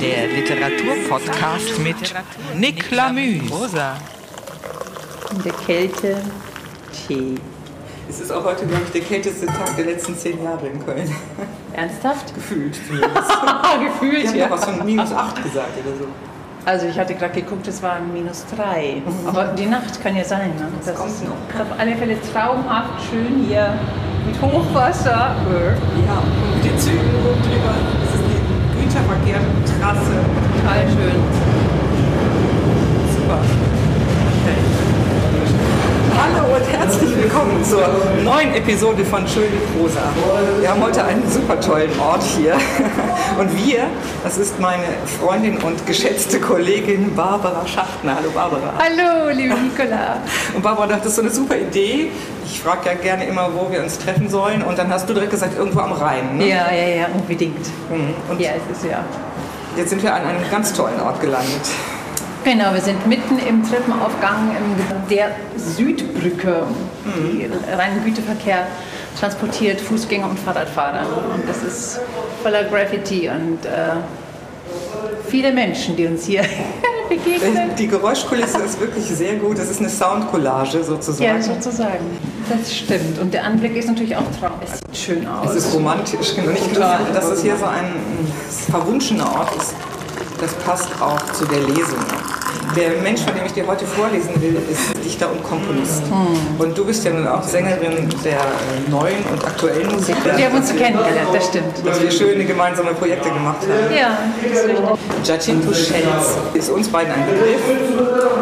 Der Literaturpodcast mit Nick Lamüs. In der Kälte Tee. Es ist auch heute, glaube ich, der kälteste Tag der letzten zehn Jahre in Köln. Ernsthaft? Gefühlt zumindest. Gefühlt, Die ja. ja was von minus 8 gesagt oder so. Also ich hatte gerade geguckt, es waren minus drei. Aber die Nacht kann ja sein. Ne? Das kommt ist noch. auf alle Fälle traumhaft schön hier mit Hochwasser. Ja, und mit den Zügen drüber. Die Güterverkehrstraße. Total schön. Super. Hallo und herzlich willkommen zur neuen Episode von Schöne Prosa. Wir haben heute einen super tollen Ort hier. Und wir, das ist meine Freundin und geschätzte Kollegin Barbara Schachtner. Hallo Barbara. Hallo, liebe Nicola. Und Barbara dachte, das ist so eine super Idee. Ich frage ja gerne immer, wo wir uns treffen sollen. Und dann hast du direkt gesagt, irgendwo am Rhein. Ne? Ja, ja, ja, unbedingt. Mhm. Und Ja, es ist ja. jetzt sind wir an einem ganz tollen Ort gelandet. Genau, wir sind mitten im Treppenaufgang der Südbrücke, die reinen Güterverkehr transportiert Fußgänger und Fahrradfahrer. Und das ist voller Graffiti und äh, viele Menschen, die uns hier begegnen. Die Geräuschkulisse ist wirklich sehr gut. Das ist eine Soundcollage sozusagen. Ja, sozusagen. Das stimmt. Und der Anblick ist natürlich auch traum. Es sieht schön aus. Es ist romantisch. Und ich Total. finde, dass es hier so ein verwunschener Ort ist, das passt auch zu der Lesung. Der Mensch, von dem ich dir heute vorlesen will, ist Dichter und Komponist. Hm. Und du bist ja nun auch Sängerin der äh, neuen und aktuellen Musik. Wir haben uns kennengelernt, das stimmt. Dass wir schöne gemeinsame Projekte gemacht haben. Ja, das ist richtig. Giacinto Schelz ist uns beiden ein Begriff,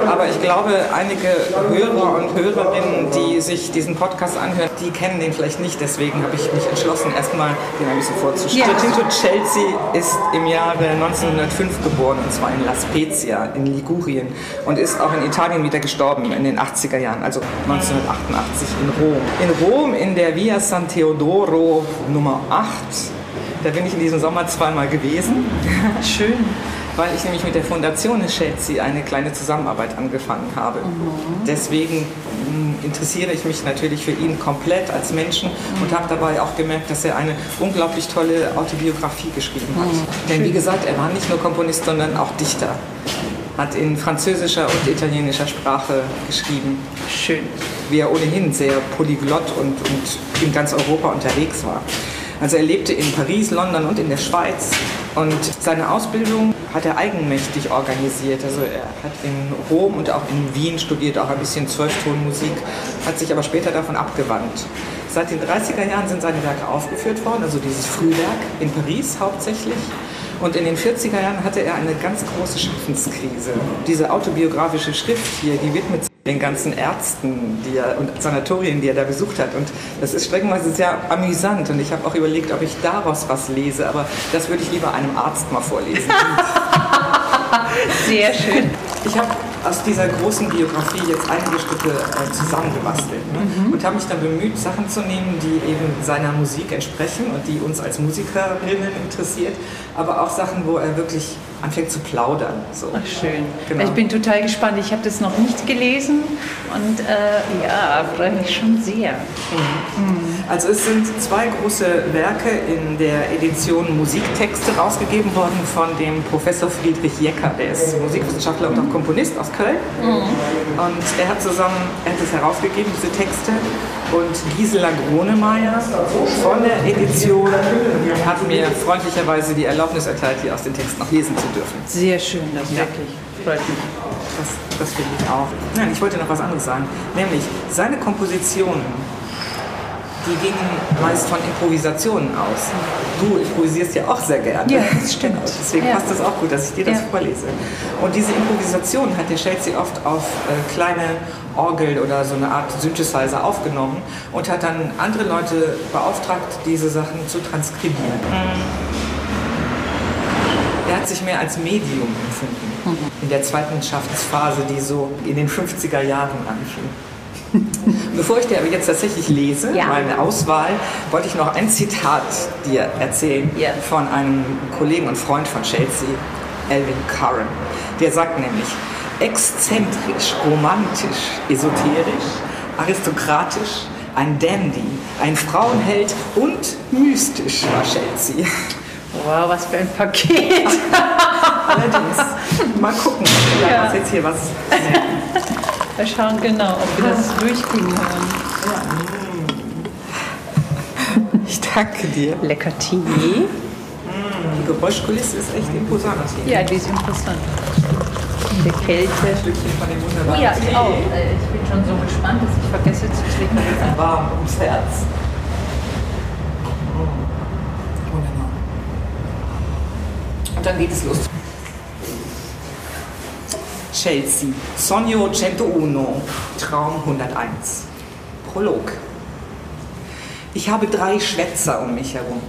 aber ich glaube, einige Hörer und Hörerinnen, die sich diesen Podcast anhören, die kennen den vielleicht nicht. Deswegen habe ich mich entschlossen, erstmal den ein bisschen vorzustellen. Ja. Giacinto Chelsea ist im Jahre 1905 geboren, und zwar in La Spezia in Ligurien und ist auch in Italien wieder gestorben in den 80er Jahren, also 1988 in Rom. In Rom in der Via San Teodoro Nummer 8 da bin ich in diesem Sommer zweimal gewesen. Schön. Weil ich nämlich mit der Fundation Chelsea eine kleine Zusammenarbeit angefangen habe. Deswegen mh, interessiere ich mich natürlich für ihn komplett als Menschen und habe dabei auch gemerkt, dass er eine unglaublich tolle Autobiografie geschrieben hat. Denn wie gesagt, er war nicht nur Komponist, sondern auch Dichter. Hat in französischer und italienischer Sprache geschrieben, Schön. wie er ohnehin sehr polyglott und, und in ganz Europa unterwegs war. Also er lebte in Paris, London und in der Schweiz und seine Ausbildung hat er eigenmächtig organisiert. Also er hat in Rom und auch in Wien studiert, auch ein bisschen Zwölftonmusik, hat sich aber später davon abgewandt. Seit den 30er Jahren sind seine Werke aufgeführt worden, also dieses Frühwerk in Paris hauptsächlich. Und in den 40er Jahren hatte er eine ganz große Schaffenskrise. Diese autobiografische Schrift hier, die widmet sich den ganzen Ärzten die er, und Sanatorien, die er da besucht hat. Und das ist streckenweise sehr amüsant. Und ich habe auch überlegt, ob ich daraus was lese. Aber das würde ich lieber einem Arzt mal vorlesen. Sehr schön. Ich habe aus dieser großen Biografie jetzt einige Stücke äh, zusammengebastelt ne? und habe mich dann bemüht, Sachen zu nehmen, die eben seiner Musik entsprechen und die uns als Musikerinnen interessiert, aber auch Sachen, wo er wirklich anfängt zu plaudern. So. Ach, schön. Genau. Ich bin total gespannt. Ich habe das noch nicht gelesen und äh, ja, freue mich schon sehr. Also es sind zwei große Werke in der Edition Musiktexte rausgegeben worden von dem Professor Friedrich Jecker, der ist Musikwissenschaftler und auch Komponist aus Köln. Und er hat zusammen, er hat es herausgegeben, diese Texte. Und Gisela Gronemeyer von der Edition hat mir freundlicherweise die Erlaubnis erteilt, hier aus den Texten noch lesen zu dürfen. Sehr schön, das Ja. wirklich. Freut mich. Das, das finde ich auch. Nein, ich wollte noch was anderes sagen. Nämlich, seine Kompositionen, die gingen meist von Improvisationen aus. Du improvisierst ja auch sehr gerne. Ja, das stimmt. Genau, deswegen Ja. passt das auch gut, dass ich dir das Ja. vorlese. Und diese Improvisation hat der Chelsea oft auf äh, kleine Orgel oder so eine Art Synthesizer aufgenommen und hat dann andere Leute beauftragt, diese Sachen zu transkribieren. Er hat sich mehr als Medium empfunden in der zweiten Schaffensphase, die so in den 50er Jahren anfing. Bevor ich dir aber jetzt tatsächlich lese, Ja. meine Auswahl, wollte ich noch ein Zitat dir erzählen Ja. von einem Kollegen und Freund von Chelsea, Alvin Curran. Der sagt nämlich, exzentrisch, romantisch, esoterisch, aristokratisch, ein Dandy, ein Frauenheld und mystisch war Chelsea. Wow, was für ein Paket. Allerdings. Mal gucken, ob Ja. ja. jetzt hier was. Wir schauen genau, ob wir das durchgehen hören. Ich danke dir. Lecker Tee. Die Geräuschkulisse ist echt imposant hier. Ja, die ist interessant. In der Kälte. Ein Stückchen von dem Oh wunderbaren ja, Tee. ich auch. Äh, Ich bin schon so gespannt, dass ich vergesse zu trinken. Warm ums Herz. Wunderbar. Und dann geht es los. Chelsea, Sogno 101, Traum 101. Prolog. Ich habe drei Schwätzer um mich herum.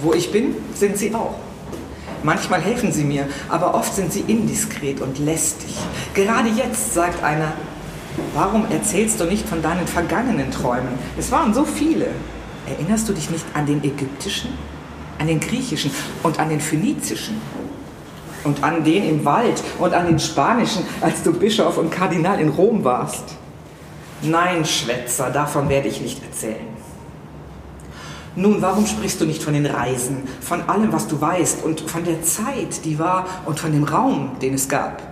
Wo ich bin, sind sie auch. Manchmal helfen sie mir, aber oft sind sie indiskret und lästig. Gerade jetzt sagt einer, warum erzählst du nicht von deinen vergangenen Träumen? Es waren so viele. Erinnerst du dich nicht an den ägyptischen, an den griechischen und an den phönizischen? Und an den im Wald und an den spanischen, als du Bischof und Kardinal in Rom warst? Nein, Schwätzer, davon werde ich nicht erzählen. Nun, warum sprichst du nicht von den Reisen, von allem, was du weißt und von der Zeit, die war und von dem Raum, den es gab?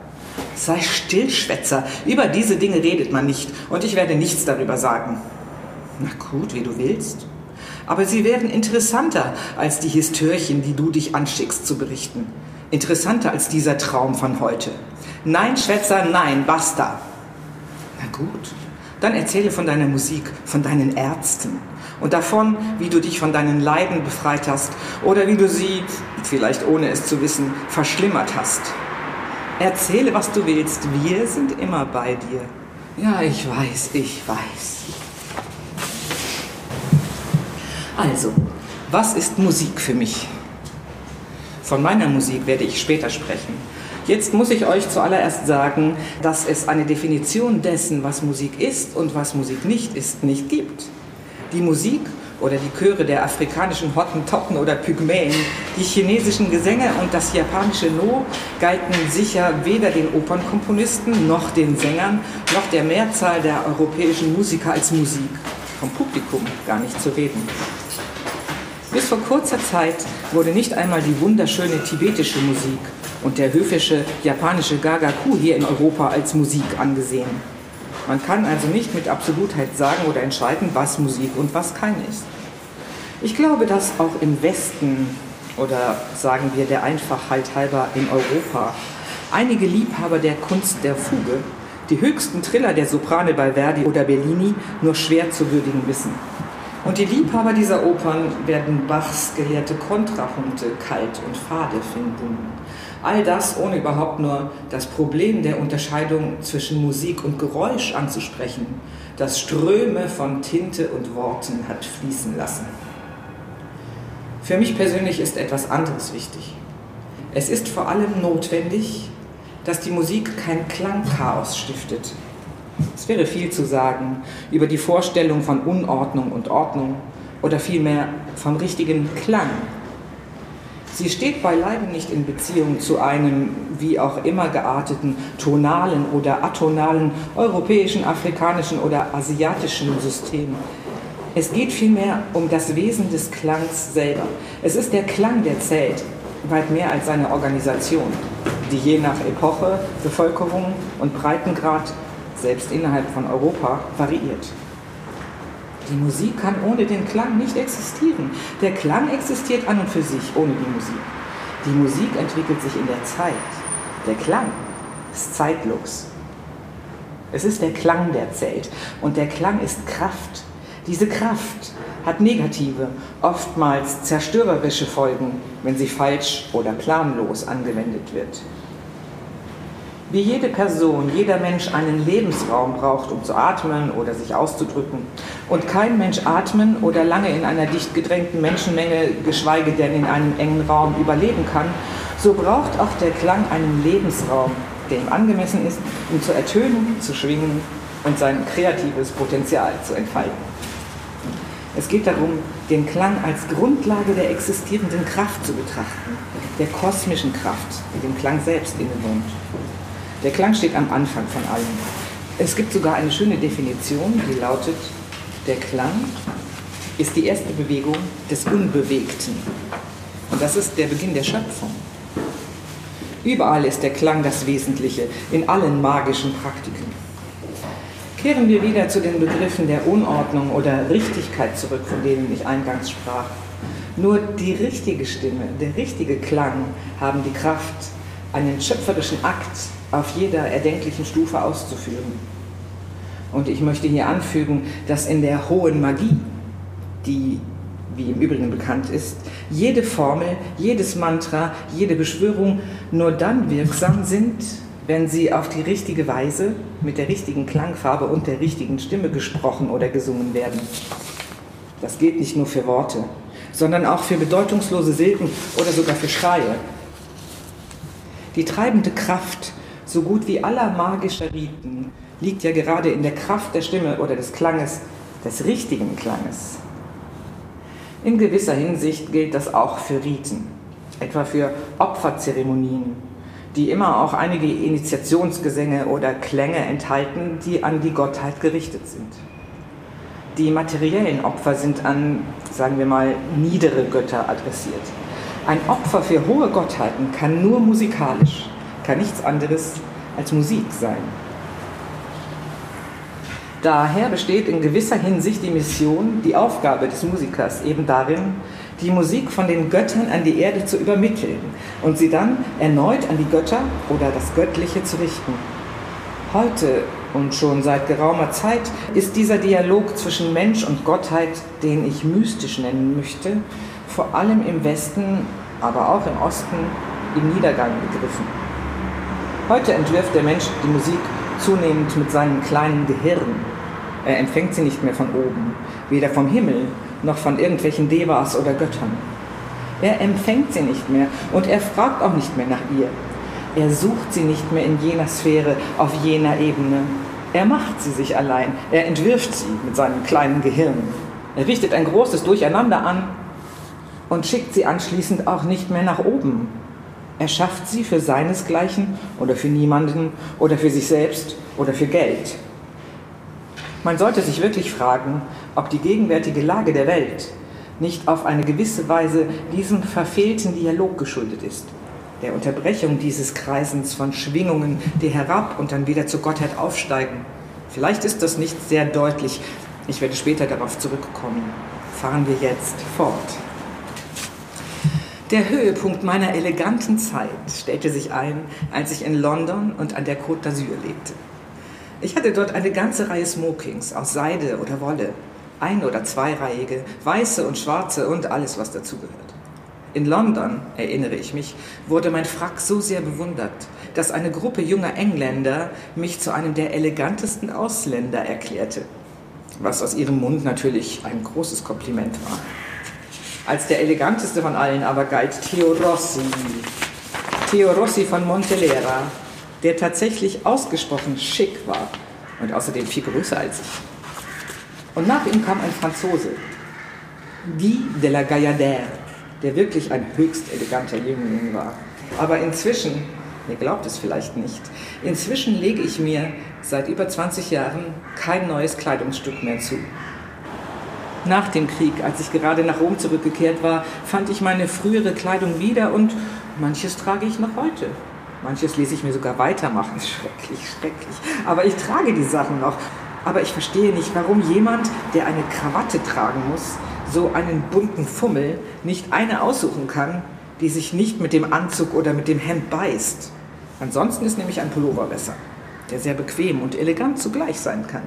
Sei still, Schwätzer, über diese Dinge redet man nicht und ich werde nichts darüber sagen. Na gut, wie du willst. Aber sie werden interessanter als die Histörchen, die du dich anschickst zu berichten. Interessanter als dieser Traum von heute. Nein, Schwätzer, nein, basta. Na gut, dann erzähle von deiner Musik, von deinen Ärzten und davon, wie du dich von deinen Leiden befreit hast oder wie du sie, vielleicht ohne es zu wissen, verschlimmert hast. Erzähle, was du willst, wir sind immer bei dir. Ja, ich weiß, ich weiß. Also, was ist Musik für mich? Von meiner Musik werde ich später sprechen. Jetzt muss ich euch zuallererst sagen, dass es eine Definition dessen, was Musik ist und was Musik nicht ist, nicht gibt. Die Musik oder die Chöre der afrikanischen Hottentotten oder Pygmäen, die chinesischen Gesänge und das japanische No galten sicher weder den Opernkomponisten noch den Sängern noch der Mehrzahl der europäischen Musiker als Musik. Vom Publikum gar nicht zu reden. Bis vor kurzer Zeit wurde nicht einmal die wunderschöne tibetische Musik und der höfische japanische Gagaku hier in Europa als Musik angesehen. Man kann also nicht mit Absolutheit sagen oder entscheiden, was Musik und was keine ist. Ich glaube, dass auch im Westen oder sagen wir der Einfachheit halber in Europa einige Liebhaber der Kunst der Fuge die höchsten Triller der Soprane bei Verdi oder Bellini nur schwer zu würdigen wissen. Und die Liebhaber dieser Opern werden Bachs gelehrte Kontrapunkte kalt und fade finden. All das ohne überhaupt nur das Problem der Unterscheidung zwischen Musik und Geräusch anzusprechen, das Ströme von Tinte und Worten hat fließen lassen. Für mich persönlich ist etwas anderes wichtig. Es ist vor allem notwendig, dass die Musik kein Klangchaos stiftet. Es wäre viel zu sagen über die Vorstellung von Unordnung und Ordnung oder vielmehr vom richtigen Klang. Sie steht beileibe nicht in Beziehung zu einem wie auch immer gearteten tonalen oder atonalen europäischen, afrikanischen oder asiatischen System. Es geht vielmehr um das Wesen des Klangs selber. Es ist der Klang, der zählt, weit mehr als seine Organisation, die je nach Epoche, Bevölkerung und Breitengrad, selbst innerhalb von Europa, variiert. Die Musik kann ohne den Klang nicht existieren. Der Klang existiert an und für sich ohne die Musik. Die Musik entwickelt sich in der Zeit. Der Klang ist zeitlos. Es ist der Klang, der zählt. Und der Klang ist Kraft. Diese Kraft hat negative, oftmals zerstörerische Folgen, wenn sie falsch oder planlos angewendet wird. Wie jede Person, jeder Mensch einen Lebensraum braucht, um zu atmen oder sich auszudrücken, und kein Mensch atmen oder lange in einer dicht gedrängten Menschenmenge, geschweige denn in einem engen Raum überleben kann, so braucht auch der Klang einen Lebensraum, der ihm angemessen ist, um zu ertönen, zu schwingen und sein kreatives Potenzial zu entfalten. Es geht darum, den Klang als Grundlage der existierenden Kraft zu betrachten, der kosmischen Kraft, die dem Klang selbst innewohnt. Der Klang steht am Anfang von allem. Es gibt sogar eine schöne Definition, die lautet, der Klang ist die erste Bewegung des Unbewegten. Und das ist der Beginn der Schöpfung. Überall ist der Klang das Wesentliche, in allen magischen Praktiken. Kehren wir wieder zu den Begriffen der Unordnung oder Richtigkeit zurück, von denen ich eingangs sprach. Nur die richtige Stimme, der richtige Klang haben die Kraft, einen schöpferischen Akt auf jeder erdenklichen Stufe auszuführen. Und ich möchte hier anfügen, dass in der hohen Magie, die wie im Übrigen bekannt ist, jede Formel, jedes Mantra, jede Beschwörung nur dann wirksam sind, wenn sie auf die richtige Weise, mit der richtigen Klangfarbe und der richtigen Stimme gesprochen oder gesungen werden. Das gilt nicht nur für Worte, sondern auch für bedeutungslose Silben oder sogar für Schreie. Die treibende Kraft so gut wie aller magischer Riten liegt ja gerade in der Kraft der Stimme oder des Klanges, des richtigen Klanges. In gewisser Hinsicht gilt das auch für Riten, etwa für Opferzeremonien, die immer auch einige Initiationsgesänge oder Klänge enthalten, die an die Gottheit gerichtet sind. Die materiellen Opfer sind an, sagen wir mal, niedere Götter adressiert. Ein Opfer für hohe Gottheiten kann nur musikalisch, kann nichts anderes als Musik sein. Daher besteht in gewisser Hinsicht die Mission, die Aufgabe des Musikers eben darin, die Musik von den Göttern an die Erde zu übermitteln und sie dann erneut an die Götter oder das Göttliche zu richten. Heute und schon seit geraumer Zeit ist dieser Dialog zwischen Mensch und Gottheit, den ich mystisch nennen möchte, vor allem im Westen, aber auch im Osten im Niedergang begriffen. Heute entwirft der Mensch die Musik zunehmend mit seinem kleinen Gehirn. Er empfängt sie nicht mehr von oben, weder vom Himmel noch von irgendwelchen Devas oder Göttern. Er empfängt sie nicht mehr und er fragt auch nicht mehr nach ihr. Er sucht sie nicht mehr in jener Sphäre, auf jener Ebene. Er macht sie sich allein. Er entwirft sie mit seinem kleinen Gehirn. Er richtet ein großes Durcheinander an und schickt sie anschließend auch nicht mehr nach oben. Er schafft sie für seinesgleichen oder für niemanden oder für sich selbst oder für Geld. Man sollte sich wirklich fragen, ob die gegenwärtige Lage der Welt nicht auf eine gewisse Weise diesem verfehlten Dialog geschuldet ist, der Unterbrechung dieses Kreisens von Schwingungen, die herab und dann wieder zur Gottheit aufsteigen. Vielleicht ist das nicht sehr deutlich. Ich werde später darauf zurückkommen. Fahren wir jetzt fort. Der Höhepunkt meiner eleganten Zeit stellte sich ein, als ich in London und an der Côte d'Azur lebte. Ich hatte dort eine ganze Reihe Smokings aus Seide oder Wolle, ein- oder zweireihige, weiße und schwarze und alles, was dazugehört. In London, erinnere ich mich, wurde mein Frack so sehr bewundert, dass eine Gruppe junger Engländer mich zu einem der elegantesten Ausländer erklärte, was aus ihrem Mund natürlich ein großes Kompliment war. Als der eleganteste von allen aber galt Theo Rossi. Theo Rossi von Montelera, der tatsächlich ausgesprochen schick war und außerdem viel größer als ich. Und nach ihm kam ein Franzose, Guy de la Gaillardère, der wirklich ein höchst eleganter Jüngling war. Aber inzwischen, ihr glaubt es vielleicht nicht, inzwischen lege ich mir seit über 20 Jahren kein neues Kleidungsstück mehr zu. Nach dem Krieg, als ich gerade nach Rom zurückgekehrt war, fand ich meine frühere Kleidung wieder und manches trage ich noch heute. Manches lese ich mir sogar weitermachen. Schrecklich, schrecklich. Aber ich trage die Sachen noch. Aber ich verstehe nicht, warum jemand, der eine Krawatte tragen muss, so einen bunten Fummel nicht eine aussuchen kann, die sich nicht mit dem Anzug oder mit dem Hemd beißt. Ansonsten ist nämlich ein Pullover besser, der sehr bequem und elegant zugleich sein kann.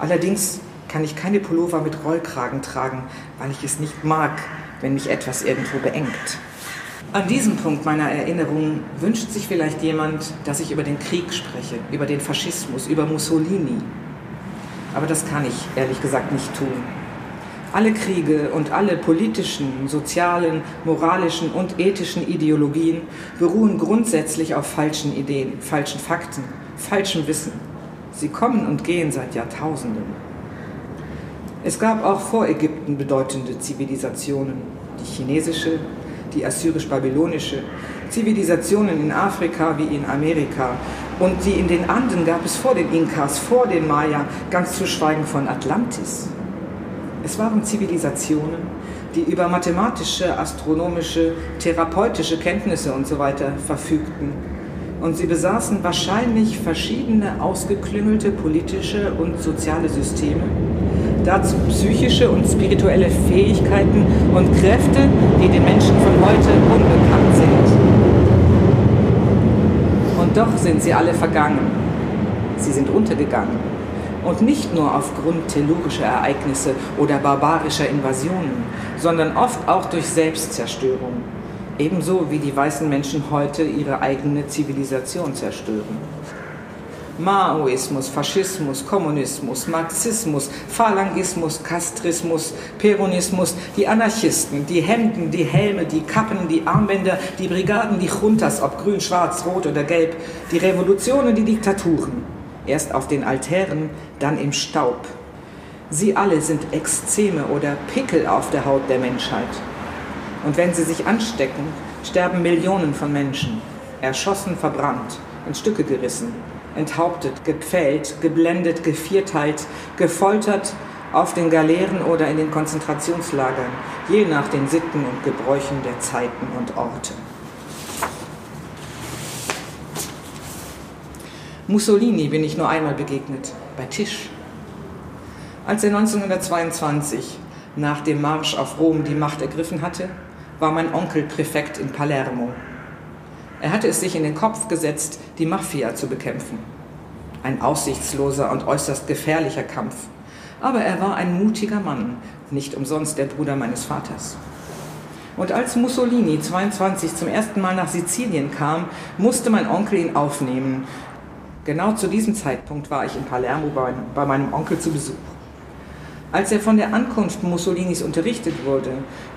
Allerdings kann ich keine Pullover mit Rollkragen tragen, weil ich es nicht mag, wenn mich etwas irgendwo beengt. An diesem Punkt meiner Erinnerung wünscht sich vielleicht jemand, dass ich über den Krieg spreche, über den Faschismus, über Mussolini. Aber das kann ich ehrlich gesagt nicht tun. Alle Kriege und alle politischen, sozialen, moralischen und ethischen Ideologien beruhen grundsätzlich auf falschen Ideen, falschen Fakten, falschem Wissen. Sie kommen und gehen seit Jahrtausenden. Es gab auch vor Ägypten bedeutende Zivilisationen, die chinesische, die assyrisch-babylonische, Zivilisationen in Afrika wie in Amerika und die in den Anden gab es vor den Inkas, vor den Maya, ganz zu schweigen von Atlantis. Es waren Zivilisationen, die über mathematische, astronomische, therapeutische Kenntnisse und so weiter verfügten. Und sie besaßen wahrscheinlich verschiedene ausgeklüngelte politische und soziale Systeme, dazu psychische und spirituelle Fähigkeiten und Kräfte, die den Menschen von heute unbekannt sind. Und doch sind sie alle vergangen. Sie sind untergegangen. Und nicht nur aufgrund tellurischer Ereignisse oder barbarischer Invasionen, sondern oft auch durch Selbstzerstörung. Ebenso wie die weißen Menschen heute ihre eigene Zivilisation zerstören. Maoismus, Faschismus, Kommunismus, Marxismus, Phalangismus, Kastrismus, Peronismus, die Anarchisten, die Hemden, die Helme, die Kappen, die Armbänder, die Brigaden, die Juntas, ob grün, schwarz, rot oder gelb, die Revolutionen, die Diktaturen. Erst auf den Altären, dann im Staub. Sie alle sind Exzeme oder Pickel auf der Haut der Menschheit. Und wenn sie sich anstecken, sterben Millionen von Menschen, erschossen, verbrannt, in Stücke gerissen, enthauptet, gepfählt, geblendet, gevierteilt, gefoltert auf den Galeeren oder in den Konzentrationslagern, je nach den Sitten und Gebräuchen der Zeiten und Orte. Mussolini bin ich nur einmal begegnet, bei Tisch. Als er 1922 nach dem Marsch auf Rom die Macht ergriffen hatte, war mein Onkel Präfekt in Palermo er hatte es sich in den Kopf gesetzt, die Mafia zu bekämpfen. Ein aussichtsloser und äußerst gefährlicher Kampf. Aber er war ein mutiger Mann, nicht umsonst der Bruder meines Vaters. Und als Mussolini 22 zum ersten Mal nach Sizilien kam, musste mein Onkel ihn aufnehmen. Genau zu diesem Zeitpunkt war ich in Palermo bei, bei meinem Onkel zu Besuch. Als er von der Ankunft Mussolinis unterrichtet wurde,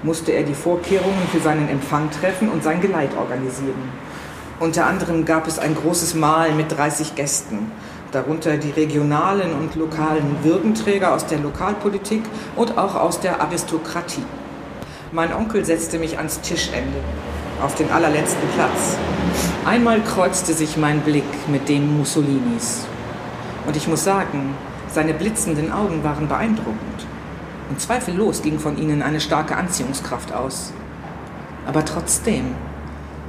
musste er die Vorkehrungen für seinen Empfang treffen und sein Geleit organisieren. Unter anderem gab es ein großes Mahl mit 30 Gästen, darunter die regionalen und lokalen Würdenträger aus der Lokalpolitik und auch aus der Aristokratie. Mein Onkel setzte mich ans Tischende, auf den allerletzten Platz. Einmal kreuzte sich mein Blick mit dem Mussolinis. Und ich muss sagen, seine blitzenden Augen waren beeindruckend. Und zweifellos ging von ihnen eine starke Anziehungskraft aus. Aber trotzdem,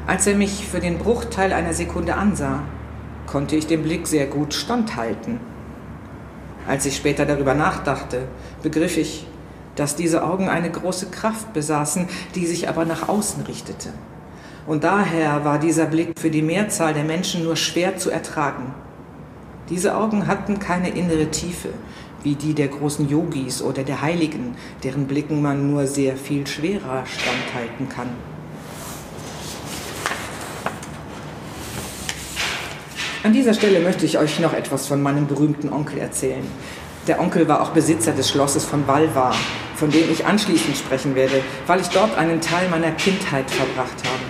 als er mich für den Bruchteil einer Sekunde ansah, konnte ich dem Blick sehr gut standhalten. Als ich später darüber nachdachte, begriff ich, dass diese Augen eine große Kraft besaßen, die sich aber nach außen richtete. Und daher war dieser Blick für die Mehrzahl der Menschen nur schwer zu ertragen. Diese Augen hatten keine innere Tiefe, wie die der großen Yogis oder der Heiligen, deren Blicken man nur sehr viel schwerer standhalten kann. An dieser Stelle möchte ich euch noch etwas von meinem berühmten Onkel erzählen. Der Onkel war auch Besitzer des Schlosses von Valva, von dem ich anschließend sprechen werde, weil ich dort einen Teil meiner Kindheit verbracht habe.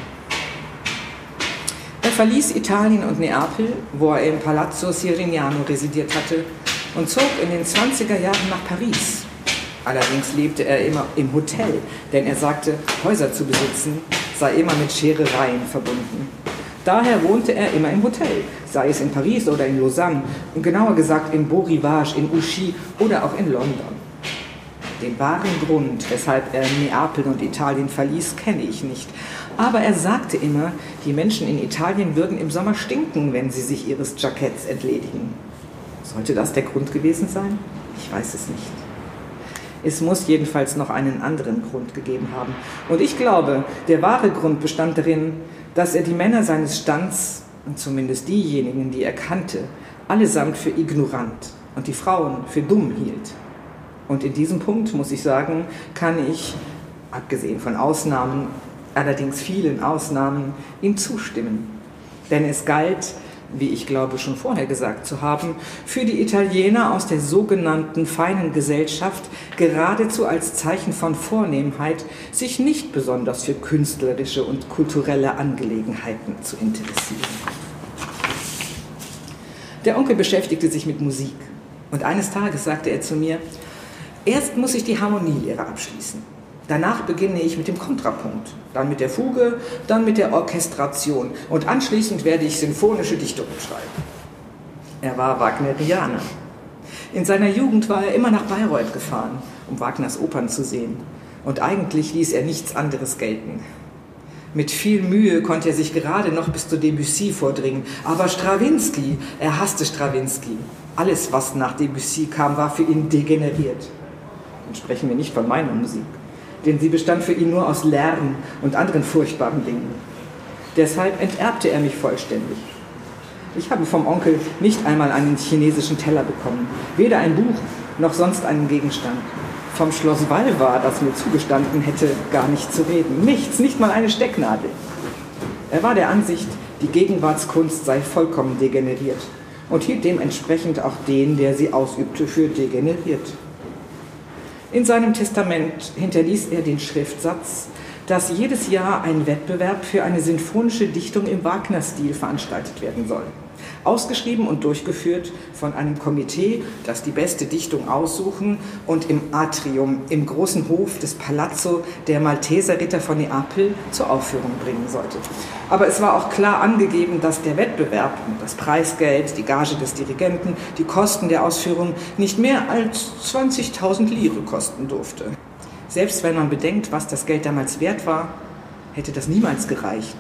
Er verließ Italien und Neapel, wo er im Palazzo Sirignano residiert hatte, und zog in den 20er Jahren nach Paris. Allerdings lebte er immer im Hotel, denn er sagte, Häuser zu besitzen sei immer mit Scherereien verbunden. Daher wohnte er immer im Hotel, sei es in Paris oder in Lausanne und genauer gesagt in Beau Rivage, in Ouchy oder auch in London. Den wahren Grund, weshalb er Neapel und Italien verließ, kenne ich nicht. Aber er sagte immer, die Menschen in Italien würden im Sommer stinken, wenn sie sich ihres Jacketts entledigen. Sollte das der Grund gewesen sein? Ich weiß es nicht. Es muss jedenfalls noch einen anderen Grund gegeben haben. Und ich glaube, der wahre Grund bestand darin, dass er die Männer seines Stands, und zumindest diejenigen, die er kannte, allesamt für ignorant und die Frauen für dumm hielt. Und in diesem Punkt, muss ich sagen, kann ich, abgesehen von Ausnahmen, allerdings vielen Ausnahmen, ihm zustimmen. Denn es galt, wie ich glaube schon vorher gesagt zu haben, für die Italiener aus der sogenannten feinen Gesellschaft geradezu als Zeichen von Vornehmheit, sich nicht besonders für künstlerische und kulturelle Angelegenheiten zu interessieren. Der Onkel beschäftigte sich mit Musik und eines Tages sagte er zu mir, erst muss ich die Harmonielehre abschließen. Danach beginne ich mit dem Kontrapunkt, dann mit der Fuge, dann mit der Orchestration und anschließend werde ich sinfonische Dichtungen schreiben. Er war Wagnerianer. In seiner Jugend war er immer nach Bayreuth gefahren, um Wagners Opern zu sehen. Und eigentlich ließ er nichts anderes gelten. Mit viel Mühe konnte er sich gerade noch bis zu Debussy vordringen. Aber Strawinski, er hasste Strawinski. Alles, was nach Debussy kam, war für ihn degeneriert. Und sprechen wir nicht von meiner Musik, denn sie bestand für ihn nur aus Lärm und anderen furchtbaren Dingen. Deshalb enterbte er mich vollständig. Ich habe vom Onkel nicht einmal einen chinesischen Teller bekommen, weder ein Buch noch sonst einen Gegenstand. Vom Schloss Valva, das mir zugestanden hätte, gar nicht zu reden. Nichts, nicht mal eine Stecknadel. Er war der Ansicht, die Gegenwartskunst sei vollkommen degeneriert und hielt dementsprechend auch den, der sie ausübte, für degeneriert. In seinem Testament hinterließ er den Schriftsatz, dass jedes Jahr ein Wettbewerb für eine sinfonische Dichtung im Wagner-Stil veranstaltet werden soll ausgeschrieben und durchgeführt von einem Komitee, das die beste Dichtung aussuchen und im Atrium, im großen Hof des Palazzo der Malteser Ritter von Neapel zur Aufführung bringen sollte. Aber es war auch klar angegeben, dass der Wettbewerb, das Preisgeld, die Gage des Dirigenten, die Kosten der Ausführung nicht mehr als 20.000 Lire kosten durfte. Selbst wenn man bedenkt, was das Geld damals wert war, hätte das niemals gereicht.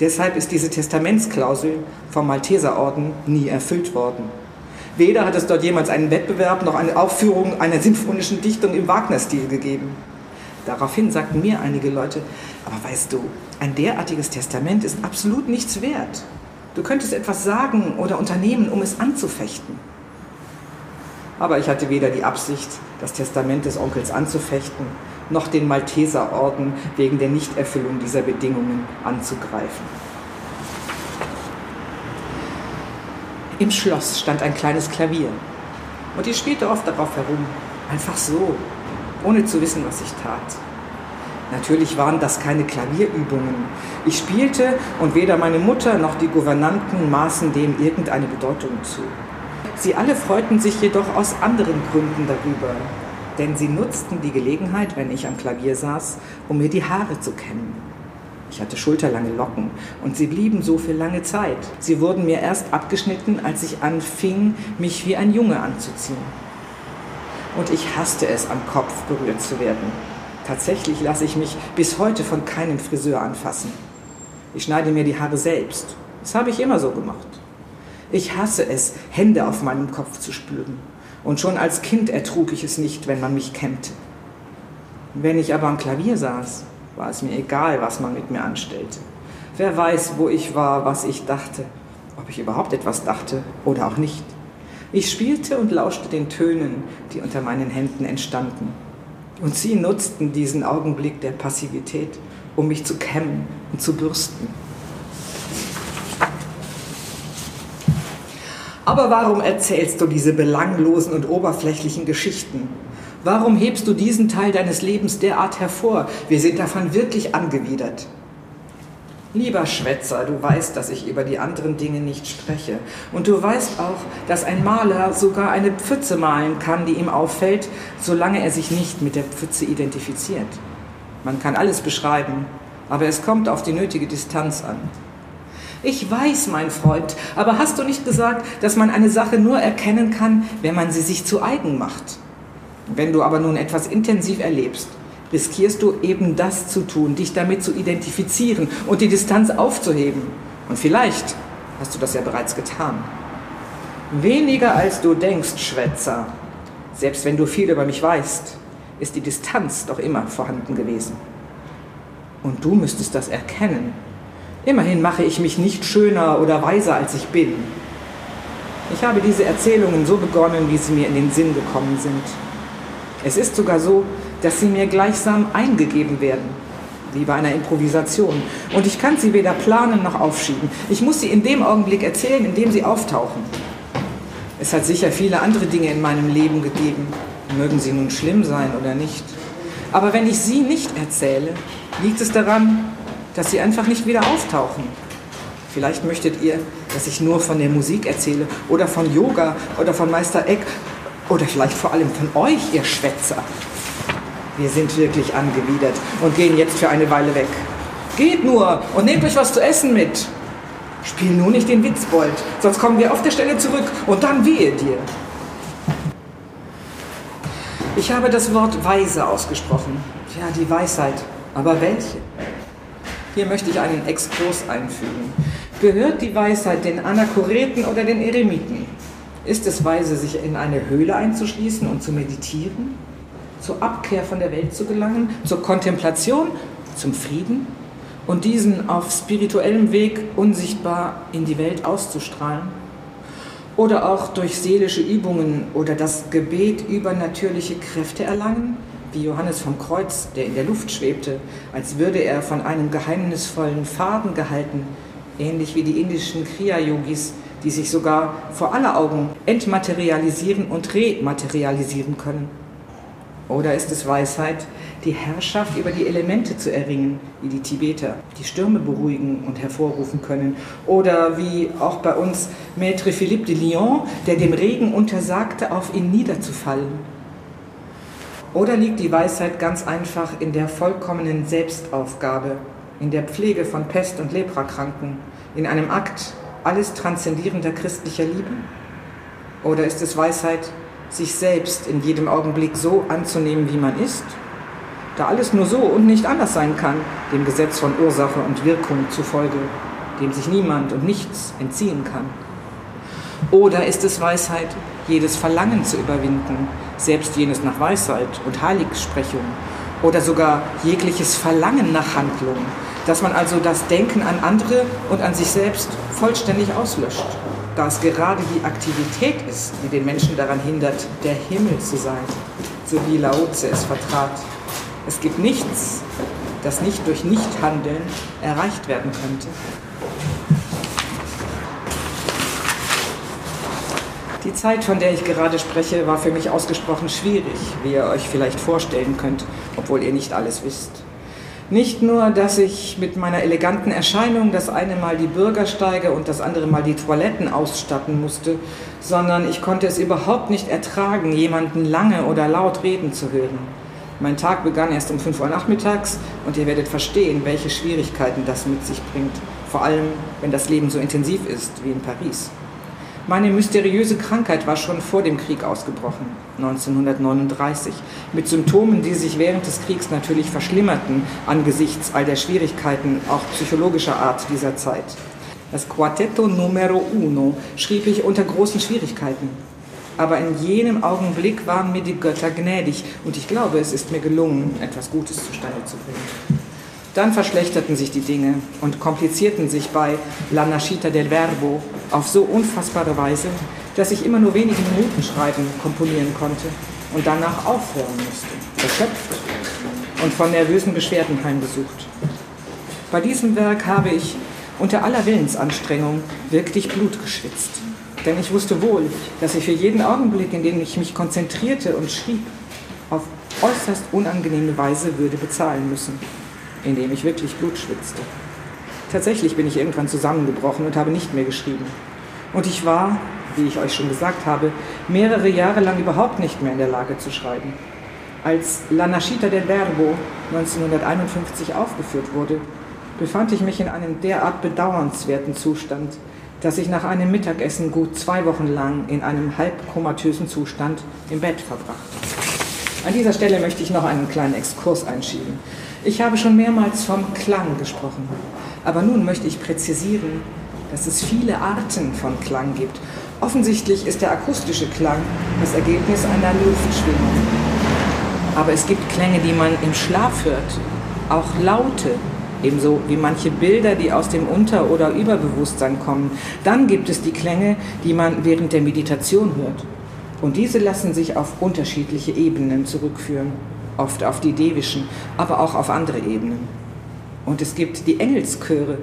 Deshalb ist diese Testamentsklausel vom Malteserorden nie erfüllt worden. Weder hat es dort jemals einen Wettbewerb noch eine Aufführung einer sinfonischen Dichtung im Wagner-Stil gegeben. Daraufhin sagten mir einige Leute, aber weißt du, ein derartiges Testament ist absolut nichts wert. Du könntest etwas sagen oder unternehmen, um es anzufechten. Aber ich hatte weder die Absicht, das Testament des Onkels anzufechten, noch den Malteserorden wegen der Nichterfüllung dieser Bedingungen anzugreifen. Im Schloss stand ein kleines Klavier und ich spielte oft darauf herum, einfach so, ohne zu wissen, was ich tat. Natürlich waren das keine Klavierübungen. Ich spielte und weder meine Mutter noch die Gouvernanten maßen dem irgendeine Bedeutung zu. Sie alle freuten sich jedoch aus anderen Gründen darüber, denn sie nutzten die Gelegenheit, wenn ich am Klavier saß, um mir die Haare zu kämmen. Ich hatte schulterlange Locken und sie blieben so für lange Zeit. Sie wurden mir erst abgeschnitten, als ich anfing, mich wie ein Junge anzuziehen. Und ich hasste es, am Kopf berührt zu werden. Tatsächlich lasse ich mich bis heute von keinem Friseur anfassen. Ich schneide mir die Haare selbst. Das habe ich immer so gemacht. Ich hasse es, Hände auf meinem Kopf zu spüren. Und schon als Kind ertrug ich es nicht, wenn man mich kämmte. Wenn ich aber am Klavier saß, war es mir egal, was man mit mir anstellte. Wer weiß, wo ich war, was ich dachte, ob ich überhaupt etwas dachte oder auch nicht. Ich spielte und lauschte den Tönen, die unter meinen Händen entstanden. Und sie nutzten diesen Augenblick der Passivität, um mich zu kämmen und zu bürsten. Aber warum erzählst du diese belanglosen und oberflächlichen Geschichten? Warum hebst du diesen Teil deines Lebens derart hervor? Wir sind davon wirklich angewidert. Lieber Schwätzer, du weißt, dass ich über die anderen Dinge nicht spreche. Und du weißt auch, dass ein Maler sogar eine Pfütze malen kann, die ihm auffällt, solange er sich nicht mit der Pfütze identifiziert. Man kann alles beschreiben, aber es kommt auf die nötige Distanz an. Ich weiß, mein Freund, aber hast du nicht gesagt, dass man eine Sache nur erkennen kann, wenn man sie sich zu eigen macht? Wenn du aber nun etwas intensiv erlebst, riskierst du eben das zu tun, dich damit zu identifizieren und die Distanz aufzuheben. Und vielleicht hast du das ja bereits getan. Weniger als du denkst, Schwätzer. Selbst wenn du viel über mich weißt, ist die Distanz doch immer vorhanden gewesen. Und du müsstest das erkennen Immerhin mache ich mich nicht schöner oder weiser, als ich bin. Ich habe diese Erzählungen so begonnen, wie sie mir in den Sinn gekommen sind. Es ist sogar so, dass sie mir gleichsam eingegeben werden, wie bei einer Improvisation. Und ich kann sie weder planen noch aufschieben. Ich muss sie in dem Augenblick erzählen, in dem sie auftauchen. Es hat sicher viele andere Dinge in meinem Leben gegeben, mögen sie nun schlimm sein oder nicht. Aber wenn ich sie nicht erzähle, liegt es daran, dass sie einfach nicht wieder auftauchen. Vielleicht möchtet ihr, dass ich nur von der Musik erzähle oder von Yoga oder von Meister Eck oder vielleicht vor allem von euch, ihr Schwätzer. Wir sind wirklich angewidert und gehen jetzt für eine Weile weg. Geht nur und nehmt euch was zu essen mit. Spiel nur nicht den Witzbold, sonst kommen wir auf der Stelle zurück und dann wehe dir. Ich habe das Wort weise ausgesprochen. Ja, die Weisheit. Aber welche? Hier möchte ich einen Exkurs einfügen. Gehört die Weisheit den Anachoreten oder den Eremiten? Ist es weise, sich in eine Höhle einzuschließen und zu meditieren? Zur Abkehr von der Welt zu gelangen? Zur Kontemplation? Zum Frieden? Und diesen auf spirituellem Weg unsichtbar in die Welt auszustrahlen? Oder auch durch seelische Übungen oder das Gebet übernatürliche Kräfte erlangen? Wie Johannes vom Kreuz, der in der Luft schwebte, als würde er von einem geheimnisvollen Faden gehalten, ähnlich wie die indischen Kriya-Yogis, die sich sogar vor aller Augen entmaterialisieren und rematerialisieren können. Oder ist es Weisheit, die Herrschaft über die Elemente zu erringen, wie die Tibeter, die Stürme beruhigen und hervorrufen können? Oder wie auch bei uns Maître Philippe de Lyon, der dem Regen untersagte, auf ihn niederzufallen? Oder liegt die Weisheit ganz einfach in der vollkommenen Selbstaufgabe, in der Pflege von Pest- und Leprakranken, in einem Akt alles transzendierender christlicher Liebe? Oder ist es Weisheit, sich selbst in jedem Augenblick so anzunehmen, wie man ist? Da alles nur so und nicht anders sein kann, dem Gesetz von Ursache und Wirkung zufolge, dem sich niemand und nichts entziehen kann. Oder ist es Weisheit, jedes Verlangen zu überwinden, selbst jenes nach Weisheit und Heiligsprechung oder sogar jegliches Verlangen nach Handlung, dass man also das Denken an andere und an sich selbst vollständig auslöscht, da es gerade die Aktivität ist, die den Menschen daran hindert, der Himmel zu sein, so wie Lao Tse es vertrat. Es gibt nichts, das nicht durch Nichthandeln erreicht werden könnte. Die Zeit, von der ich gerade spreche, war für mich ausgesprochen schwierig, wie ihr euch vielleicht vorstellen könnt, obwohl ihr nicht alles wisst. Nicht nur, dass ich mit meiner eleganten Erscheinung das eine Mal die Bürgersteige und das andere Mal die Toiletten ausstatten musste, sondern ich konnte es überhaupt nicht ertragen, jemanden lange oder laut reden zu hören. Mein Tag begann erst um 5 Uhr nachmittags und ihr werdet verstehen, welche Schwierigkeiten das mit sich bringt, vor allem wenn das Leben so intensiv ist wie in Paris. Meine mysteriöse Krankheit war schon vor dem Krieg ausgebrochen, 1939, mit Symptomen, die sich während des Kriegs natürlich verschlimmerten angesichts all der Schwierigkeiten, auch psychologischer Art dieser Zeit. Das Quartetto Numero Uno schrieb ich unter großen Schwierigkeiten. Aber in jenem Augenblick waren mir die Götter gnädig und ich glaube, es ist mir gelungen, etwas Gutes zustande zu bringen. Dann verschlechterten sich die Dinge und komplizierten sich bei La Nascita del Verbo auf so unfassbare Weise, dass ich immer nur wenige Minuten schreiben, komponieren konnte und danach aufhören musste, erschöpft und von nervösen Beschwerden heimgesucht. Bei diesem Werk habe ich unter aller Willensanstrengung wirklich Blut geschwitzt. Denn ich wusste wohl, dass ich für jeden Augenblick, in dem ich mich konzentrierte und schrieb, auf äußerst unangenehme Weise würde bezahlen müssen in dem ich wirklich Blut schwitzte. Tatsächlich bin ich irgendwann zusammengebrochen und habe nicht mehr geschrieben. Und ich war, wie ich euch schon gesagt habe, mehrere Jahre lang überhaupt nicht mehr in der Lage zu schreiben. Als La Nascita del Verbo 1951 aufgeführt wurde, befand ich mich in einem derart bedauernswerten Zustand, dass ich nach einem Mittagessen gut zwei Wochen lang in einem halbkomatösen Zustand im Bett verbrachte. An dieser Stelle möchte ich noch einen kleinen Exkurs einschieben. Ich habe schon mehrmals vom Klang gesprochen, aber nun möchte ich präzisieren, dass es viele Arten von Klang gibt. Offensichtlich ist der akustische Klang das Ergebnis einer Luftschwingung. Aber es gibt Klänge, die man im Schlaf hört, auch Laute, ebenso wie manche Bilder, die aus dem Unter- oder Überbewusstsein kommen. Dann gibt es die Klänge, die man während der Meditation hört. Und diese lassen sich auf unterschiedliche Ebenen zurückführen oft auf die devischen, aber auch auf andere Ebenen. Und es gibt die Engelschöre,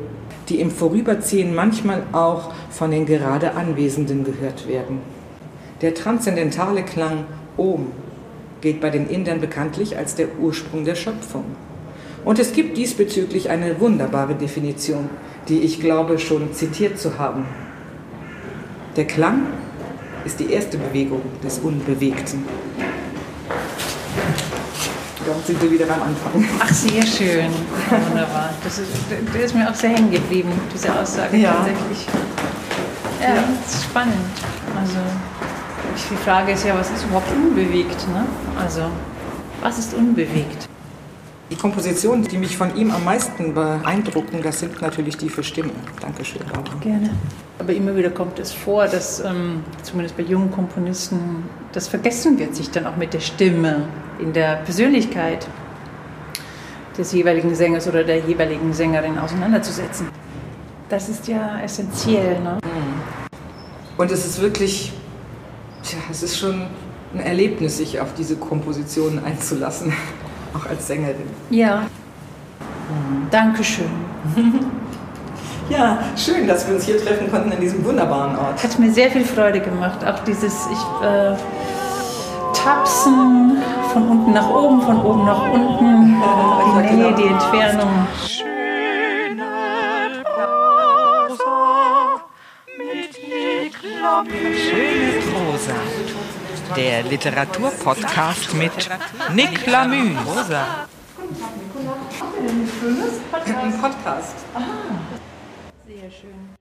die im Vorüberziehen manchmal auch von den gerade Anwesenden gehört werden. Der transzendentale Klang Om gilt bei den Indern bekanntlich als der Ursprung der Schöpfung. Und es gibt diesbezüglich eine wunderbare Definition, die ich glaube schon zitiert zu haben. Der Klang ist die erste Bewegung des Unbewegten. Dann sind wir wieder beim Anfang. Ach, sehr schön. wunderbar. Das ist, das ist mir auch sehr hängen geblieben, diese Aussage Ja. tatsächlich. Ja, Ja. das ist spannend. Also, die Frage ist ja, was ist überhaupt unbewegt? Ne? Also, was ist unbewegt? Die Kompositionen, die mich von ihm am meisten beeindrucken, das sind natürlich die für Stimme. Dankeschön, Barbara. Gerne. Aber immer wieder kommt es vor, dass ähm, zumindest bei jungen Komponisten das vergessen wird, sich dann auch mit der Stimme in der Persönlichkeit des jeweiligen Sängers oder der jeweiligen Sängerin auseinanderzusetzen. Das ist ja essentiell. Ne? Und es ist wirklich, tja, es ist schon ein Erlebnis, sich auf diese Kompositionen einzulassen, auch als Sängerin. Ja. Dankeschön. Ja, schön, dass wir uns hier treffen konnten in diesem wunderbaren Ort. Hat mir sehr viel Freude gemacht. Auch dieses ich, äh, Tapsen von unten nach oben, von oben nach unten, die Nähe, die Entfernung. Der Literaturpodcast mit Nick Lamüs. Ein Podcast. Sehr schön.